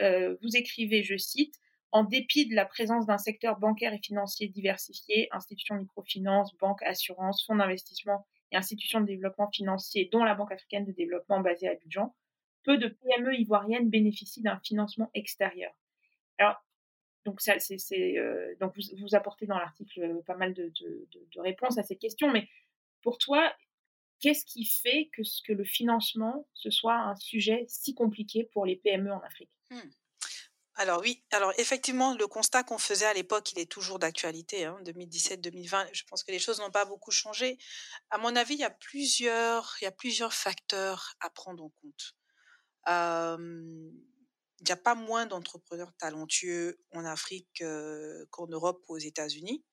vous écrivez, je cite, en dépit de la présence d'un secteur bancaire et financier diversifié, institutions de microfinance, banques, assurances, fonds d'investissement et institutions de développement financier, dont la Banque africaine de développement basée à Abidjan, peu de PME ivoiriennes bénéficient d'un financement extérieur. Alors, donc, ça, c'est, euh, donc vous, vous, apportez dans l'article euh, pas mal de, réponses à ces questions, mais pour toi, qu'est-ce qui fait que, le financement, ce soit un sujet si compliqué pour les PME en Afrique? Mmh. Alors oui, alors effectivement, le constat qu'on faisait à l'époque, il est toujours d'actualité, 2017-2020. Hein, je pense que les choses n'ont pas beaucoup changé. À mon avis, il y a plusieurs, facteurs à prendre en compte. il n'y a pas moins d'entrepreneurs talentueux en Afrique qu'en Europe ou aux États-Unis.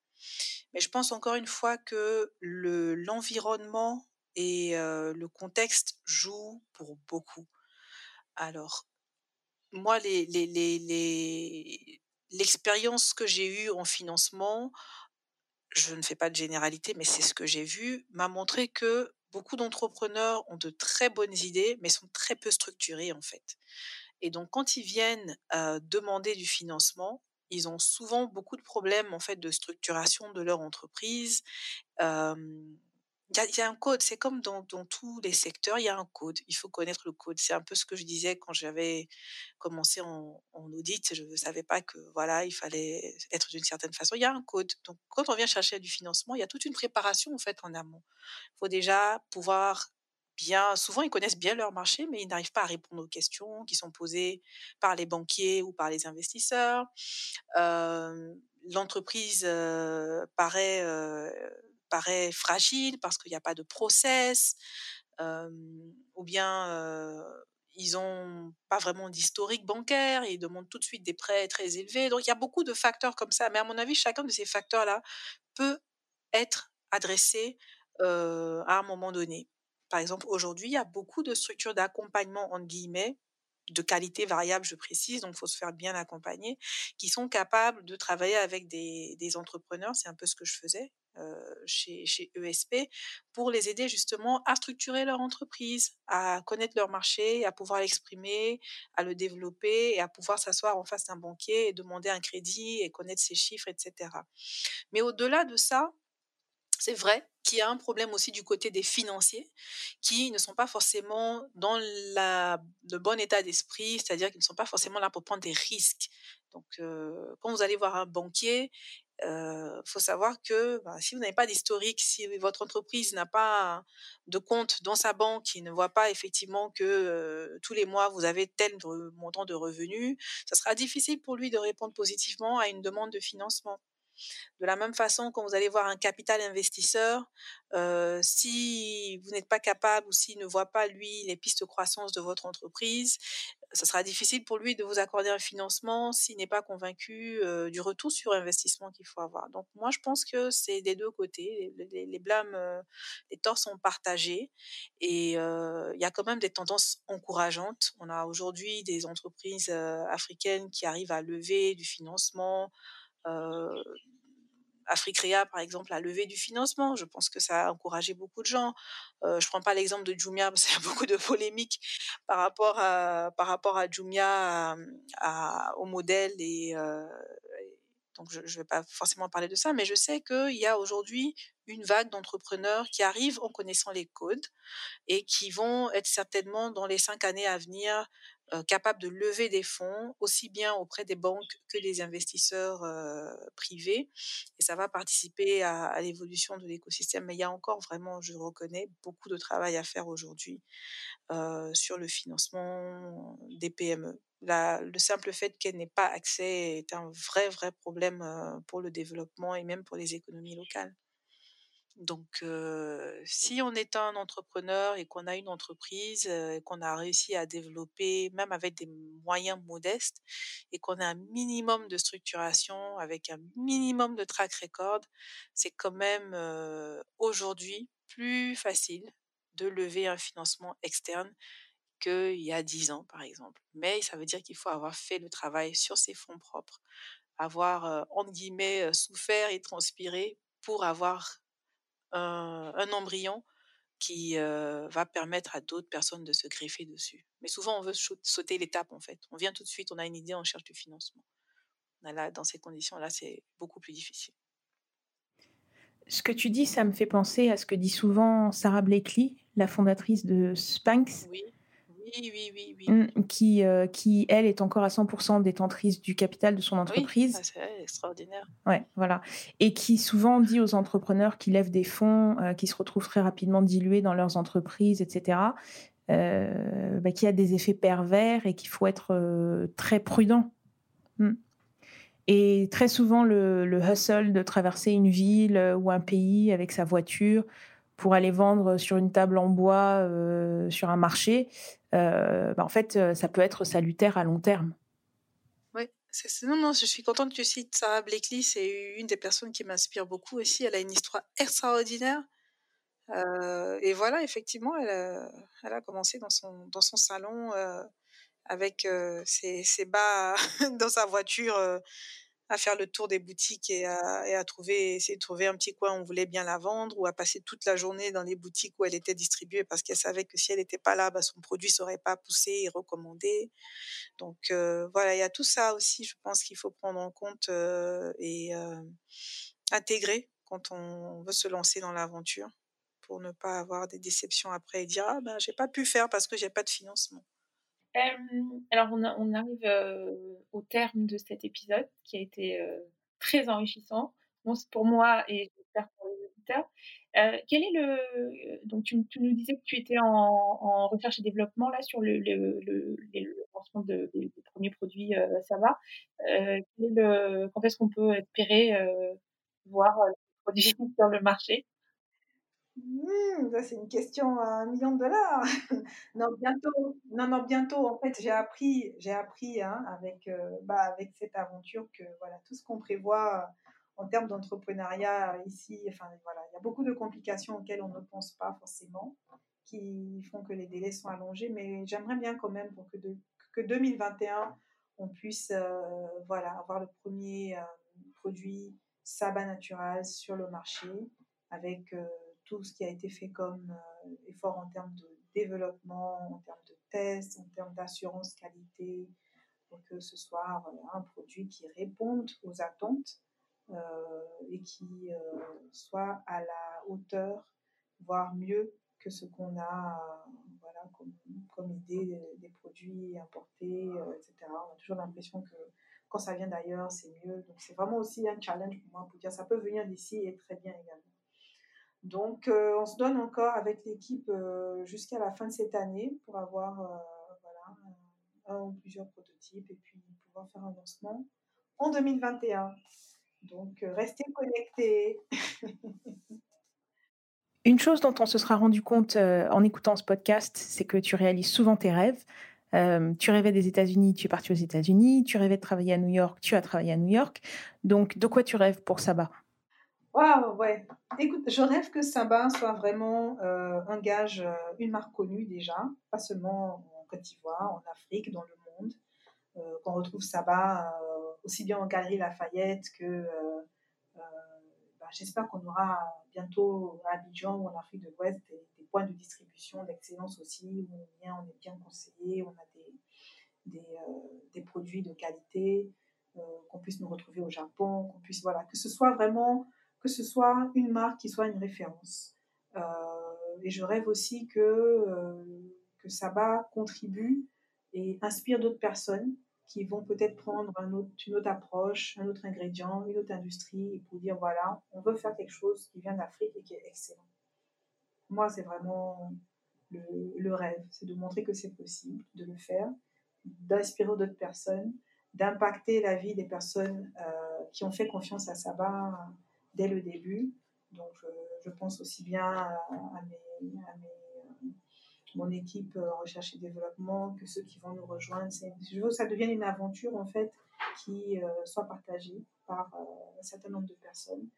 Mais je pense encore une fois que le, l'environnement et le contexte jouent pour beaucoup. Alors, moi, l'expérience que j'ai eue en financement, je ne fais pas de généralité, mais c'est ce que j'ai vu, m'a montré que beaucoup d'entrepreneurs ont de très bonnes idées, mais sont très peu structurés en fait. Et donc, quand ils viennent demander du financement, ils ont souvent beaucoup de problèmes en fait de structuration de leur entreprise. Il y a, un code, c'est comme dans, tous les secteurs, il y a un code. Il faut connaître le code. C'est un peu ce que je disais quand j'avais commencé en, en, audit. Je ne savais pas que voilà, il fallait être d'une certaine façon. Il y a un code. Donc, quand on vient chercher du financement, il y a toute une préparation en fait en amont. Il faut déjà pouvoir bien. Souvent, ils connaissent bien leur marché, mais ils n'arrivent pas à répondre aux questions qui sont posées par les banquiers ou par les investisseurs. Euh, L'entreprise euh, paraît euh, paraît fragile parce qu'il n'y a pas de process, ou bien ils n'ont pas vraiment d'historique bancaire, ils demandent tout de suite des prêts très élevés. Donc il y a beaucoup de facteurs comme ça. Mais à mon avis, chacun de ces facteurs-là peut être adressé à un moment donné. Par exemple, aujourd'hui, il y a beaucoup de structures d'accompagnement, entre guillemets, de qualité variable, je précise, donc il faut se faire bien accompagner, qui sont capables de travailler avec des, entrepreneurs, c'est un peu ce que je faisais chez, chez ESP, pour les aider justement à structurer leur entreprise, à connaître leur marché, à pouvoir l'exprimer, à le développer et à pouvoir s'asseoir en face d'un banquier et demander un crédit et connaître ses chiffres, etc. Mais au-delà de ça, c'est vrai qu'il y a un problème aussi du côté des financiers qui ne sont pas forcément dans le bon état d'esprit, c'est-à-dire qu'ils ne sont pas forcément là pour prendre des risques. Donc, euh, quand vous allez voir un banquier, euh, faut savoir que bah, si vous n'avez pas d'historique, si votre entreprise n'a pas de compte dans sa banque, qui ne voit pas effectivement que tous les mois vous avez tel montant de revenus, ça sera difficile pour lui de répondre positivement à une demande de financement. De la même façon, quand vous allez voir un capital investisseur, euh, si vous n'êtes pas capable ou s'il ne voit pas, lui, les pistes de croissance de votre entreprise, ce sera difficile pour lui de vous accorder un financement s'il n'est pas convaincu euh, du retour sur investissement qu'il faut avoir. Donc moi, je pense que c'est des deux côtés. Les, blâmes, euh, les torts sont partagés et il y a quand même des tendances encourageantes. On a aujourd'hui des entreprises africaines qui arrivent à lever du financement Africrea, par exemple, a levé du financement. Je pense que ça a encouragé beaucoup de gens. Euh, je prends pas l'exemple de Jumia parce qu'il y a beaucoup de polémiques par rapport à, par rapport à Jumia, au modèle et, euh, donc je ne vais pas forcément parler de ça, mais je sais qu'il y a aujourd'hui une vague d'entrepreneurs qui arrivent en connaissant les codes et qui vont être certainement dans les cinq années à venir euh, capables de lever des fonds aussi bien auprès des banques que des investisseurs euh, privés. Et ça va participer à, l'évolution de l'écosystème. Mais il y a encore vraiment, je reconnais, beaucoup de travail à faire aujourd'hui euh, sur le financement des PME. le simple fait qu'elle n'ait pas accès est un vrai, vrai problème pour le développement et même pour les économies locales. Donc, si on est un entrepreneur et qu'on a une entreprise et qu'on a réussi à développer, même avec des moyens modestes, et qu'on a un minimum de structuration, avec un minimum de track record, c'est quand même aujourd'hui plus facile de lever un financement externe qu'il y a dix ans, par exemple. Mais ça veut dire qu'il faut avoir fait le travail sur ses fonds propres, avoir, entre guillemets, souffert et transpiré pour avoir un, embryon qui va permettre à d'autres personnes de se greffer dessus. Mais souvent, on veut sauter l'étape, en fait. On vient tout de suite, on a une idée, on cherche du financement. Là, dans ces conditions-là, c'est beaucoup plus difficile. Ce que tu dis, ça me fait penser à ce que dit souvent Sarah Blakely, la fondatrice de Spanx. Oui. Oui, oui, oui, oui. Mmh, qui, euh, qui, elle, est encore à 100% détentrice du capital de son entreprise. Oui, c'est extraordinaire. Ouais, voilà. Et qui souvent dit aux entrepreneurs qui lèvent des fonds, euh, qui se retrouvent très rapidement dilués dans leurs entreprises, etc., euh, bah, qu'il y a des effets pervers et qu'il faut être très prudent. Mmh. Et très souvent, le, le, hustle de traverser une ville euh, ou un pays avec sa voiture pour aller vendre sur une table en bois euh, sur un marché, euh, bah en fait, ça peut être salutaire à long terme. Oui, non, non, je suis contente que tu cites Sarah Blakely. C'est une des personnes qui m'inspire beaucoup aussi. Elle a une histoire extraordinaire. et voilà, effectivement, elle a, commencé dans son, dans son salon avec ses, bas dans sa voiture à faire le tour des boutiques et à, trouver, essayer de trouver un petit coin où on voulait bien la vendre ou à passer toute la journée dans les boutiques où elle était distribuée parce qu'elle savait que si elle n'était pas là, bah, son produit ne serait pas poussé et recommandé. Donc voilà, il y a tout ça aussi, je pense qu'il faut prendre en compte et intégrer quand on veut se lancer dans l'aventure pour ne pas avoir des déceptions après et dire ah ben j'ai pas pu faire parce que j'ai pas de financement alors, on, on arrive au terme de cet épisode qui a été très enrichissant, pour moi et j'espère pour les auditeurs. quel est le donc tu, nous disais que tu étais en, recherche et développement là sur le, le, lancement de, des, premiers produits ça va. est le, quand est-ce qu'on peut espérer voir les produits sur le marché? Mmh, c'est une question à un million de dollars. non, bientôt. Non, non, bientôt. En fait, j'ai appris, j'ai appris hein, avec, euh, bah, avec cette aventure que voilà, tout ce qu'on prévoit en termes d'entrepreneuriat ici, enfin voilà, il y a beaucoup de complications auxquelles on ne pense pas forcément, qui font que les délais sont allongés. Mais j'aimerais bien quand même pour que, de, que 2021, on puisse euh, voilà, avoir le premier euh, produit Saba Natural sur le marché avec tout ce qui a été fait comme euh, effort en termes de développement, en termes de tests, en termes d'assurance qualité, pour que ce soit un produit qui réponde aux attentes euh, et qui euh, soit à la hauteur, voire mieux que ce qu'on a voilà, comme, comme, idée des, produits importés, etc. On a toujours l'impression que quand ça vient d'ailleurs, c'est mieux. Donc c'est vraiment aussi un challenge pour moi pour dire ça peut venir d'ici et très bien également. Donc, euh, on se donne encore avec l'équipe euh, jusqu'à la fin de cette année pour avoir euh, voilà, un, ou plusieurs prototypes et puis pouvoir faire un lancement en 2021. Donc, restez connectés. Une chose dont on se sera rendu compte en écoutant ce podcast, c'est que tu réalises souvent tes rêves. tu rêvais des États-Unis, tu es parti aux États-Unis. Tu rêvais de travailler à New York, tu as travaillé à New York. Donc, de quoi tu rêves pour Saba? Waouh, ouais. Écoute, je rêve que Saba soit vraiment euh, un gage, euh, une marque connue déjà, pas seulement en Côte d'Ivoire, en Afrique, dans le monde. Euh, qu'on retrouve Saba aussi bien en Galerie Lafayette que. Bah, j'espère qu'on aura bientôt à Abidjan ou en Afrique de l'Ouest des, points de distribution d'excellence aussi, où on, on est bien conseillé, on a des, des, des produits de qualité, qu'on puisse nous retrouver au Japon, qu'on puisse, voilà, que ce soit vraiment que ce soit une marque qui soit une référence. Euh, et je rêve aussi que, euh, que Saba contribue et inspire d'autres personnes qui vont peut-être prendre une autre approche, un autre ingrédient, une autre industrie, pour dire voilà, on veut faire quelque chose qui vient d'Afrique et qui est excellent. Moi, c'est vraiment le, le rêve, c'est de montrer que c'est possible de le faire, d'inspirer d'autres personnes, d'impacter la vie des personnes euh, qui ont fait confiance à Saba dès le début. Donc, je, pense aussi bien à, euh, mon équipe en recherche et développement que ceux qui vont nous rejoindre. Je veux que ça devienne une aventure, en fait, qui euh, soit partagée par euh, un certain nombre de personnes.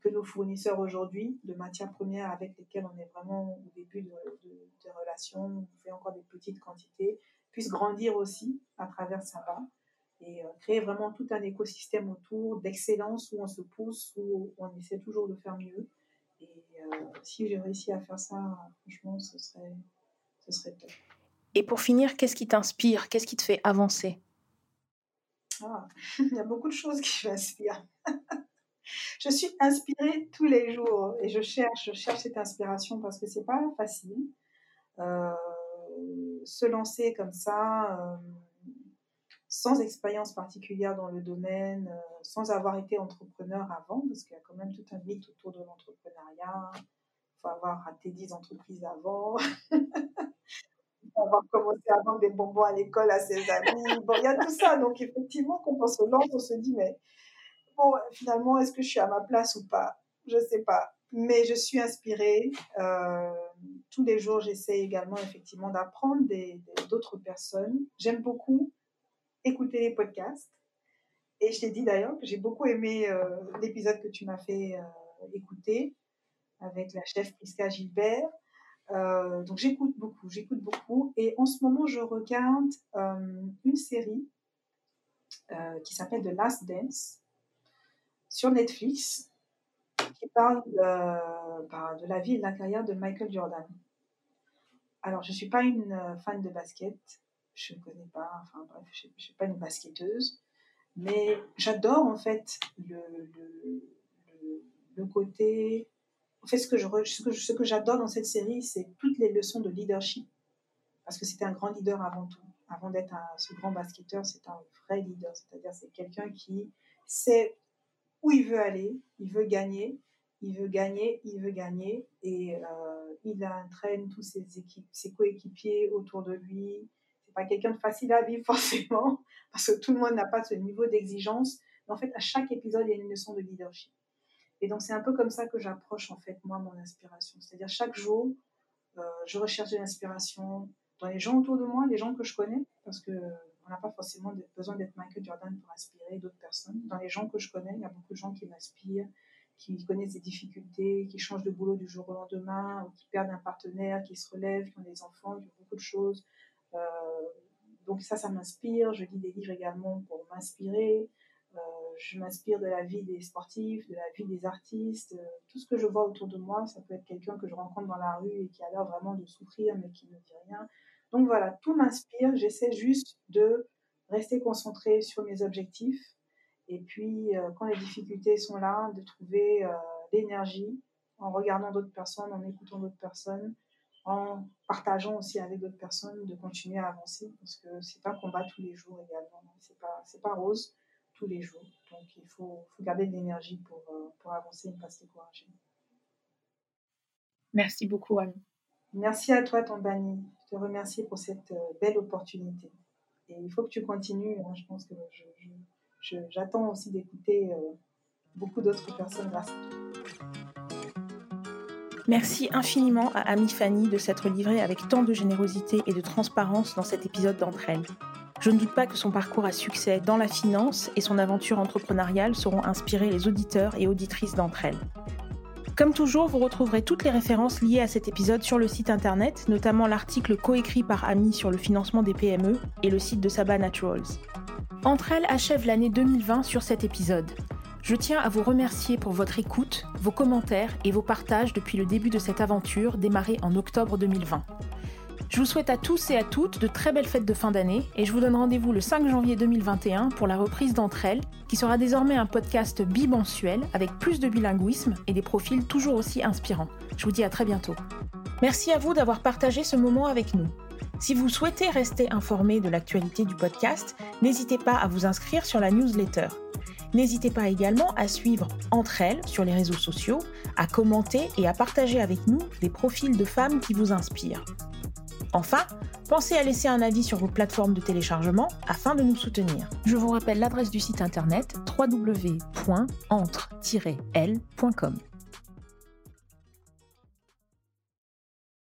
que nos fournisseurs aujourd'hui de matières premières avec lesquelles on est vraiment au début de, de, relations, on fait encore des petites quantités, puissent grandir aussi à travers Saba et euh, créer vraiment tout un écosystème autour d'excellence où on se pousse, où on essaie toujours de faire mieux. Et si j'ai réussi à faire ça, franchement, ce serait, ce serait top. Et pour finir, qu'est-ce qui t'inspire? Qu'est-ce qui te fait avancer? Ah, Il y a beaucoup de choses qui m'inspirent. je suis inspirée tous les jours et je cherche, je cherche cette inspiration parce que c'est pas facile. Euh, se lancer comme ça, euh, sans expérience particulière dans le domaine, euh, sans avoir été entrepreneur avant, parce qu'il y a quand même tout un mythe autour de l'entrepreneuriat. Il faut avoir raté 10 entreprises avant. Il faut avoir commencé à vendre des bonbons à l'école à ses amis. Bon, il y a tout ça. Donc, effectivement, quand on se lance, on se dit, mais finalement, est-ce que je suis à ma place ou pas? Je ne sais pas. Mais je suis inspirée. Euh, tous les jours, j'essaie également, effectivement, d'apprendre d'autres personnes. J'aime beaucoup écouter les podcasts. Et je t'ai dit d'ailleurs que j'ai beaucoup aimé euh, l'épisode que tu m'as fait euh, écouter avec la chef Prisca Gilbert. Euh, donc j'écoute beaucoup, j'écoute beaucoup. Et en ce moment, je regarde une série qui s'appelle The Last Dance sur Netflix, qui parle de, de la vie et de la carrière de Michael Jordan. Alors, je ne suis pas une fan de basket, je ne connais pas, enfin bref, je ne suis pas une basketteuse, mais j'adore en fait le, le, le, côté. En fait, ce que, je, ce que, j'adore dans cette série, c'est toutes les leçons de leadership. Parce que c'était un grand leader avant tout. Avant d'être ce grand basketteur, c'est un vrai leader. C'est-à-dire, c'est quelqu'un qui sait où il veut aller, il veut gagner, il veut gagner, il veut gagner, et euh, il entraîne tous ses, équipes, ses coéquipiers autour de lui quelqu'un de facile à vivre forcément, parce que tout le monde n'a pas ce niveau d'exigence. Mais en fait, à chaque épisode, il y a une leçon de leadership. Et donc, c'est un peu comme ça que j'approche, en fait, moi, mon inspiration. C'est-à-dire, chaque jour, euh, je recherche de l'inspiration dans les gens autour de moi, les gens que je connais, parce que on n'a pas forcément besoin d'être Michael Jordan pour inspirer d'autres personnes. Dans les gens que je connais, il y a beaucoup de gens qui m'inspirent, qui connaissent des difficultés, qui changent de boulot du jour au lendemain, ou qui perdent un partenaire, qui se relèvent, qui ont des enfants, qui ont beaucoup de choses, euh, donc ça, ça m'inspire. Je lis des livres également pour m'inspirer. Euh, je m'inspire de la vie des sportifs, de la vie des artistes. Euh, tout ce que je vois autour de moi, ça peut être quelqu'un que je rencontre dans la rue et qui a l'air vraiment de souffrir mais qui ne dit rien. Donc voilà, tout m'inspire. J'essaie juste de rester concentré sur mes objectifs. Et puis, quand les difficultés sont là, de trouver l'énergie en regardant d'autres personnes, en écoutant d'autres personnes, en partageant aussi avec d'autres personnes, de continuer à avancer parce que c'est un combat tous les jours également. C'est pas, c'est pas rose tous les jours. Donc il faut, faut garder de l'énergie pour, euh, pour avancer et ne pas se décourager. Merci beaucoup, Anne. Merci à toi, Tombani. Je te remercie pour cette euh, belle opportunité. Et il faut que tu continues. Hein. Je pense que j'attends aussi d'écouter euh, beaucoup d'autres personnes grâce à toi. Merci infiniment à Ami Fanny de s'être livrée avec tant de générosité et de transparence dans cet épisode d'entre elles. Je ne doute pas que son parcours à succès dans la finance et son aventure entrepreneuriale sauront inspirer les auditeurs et auditrices d'entre elles. Comme toujours, vous retrouverez toutes les références liées à cet épisode sur le site internet, notamment l'article coécrit par Ami sur le financement des PME et le site de Saba Naturals. Entre elles achève l'année 2020 sur cet épisode. Je tiens à vous remercier pour votre écoute, vos commentaires et vos partages depuis le début de cette aventure démarrée en octobre 2020. Je vous souhaite à tous et à toutes de très belles fêtes de fin d'année et je vous donne rendez-vous le 5 janvier 2021 pour la reprise d'entre elles, qui sera désormais un podcast bimensuel avec plus de bilinguisme et des profils toujours aussi inspirants. Je vous dis à très bientôt. Merci à vous d'avoir partagé ce moment avec nous. Si vous souhaitez rester informé de l'actualité du podcast, n'hésitez pas à vous inscrire sur la newsletter. N'hésitez pas également à suivre entre elles sur les réseaux sociaux, à commenter et à partager avec nous des profils de femmes qui vous inspirent. Enfin, pensez à laisser un avis sur vos plateformes de téléchargement afin de nous soutenir. Je vous rappelle l'adresse du site internet www.entre-l.com.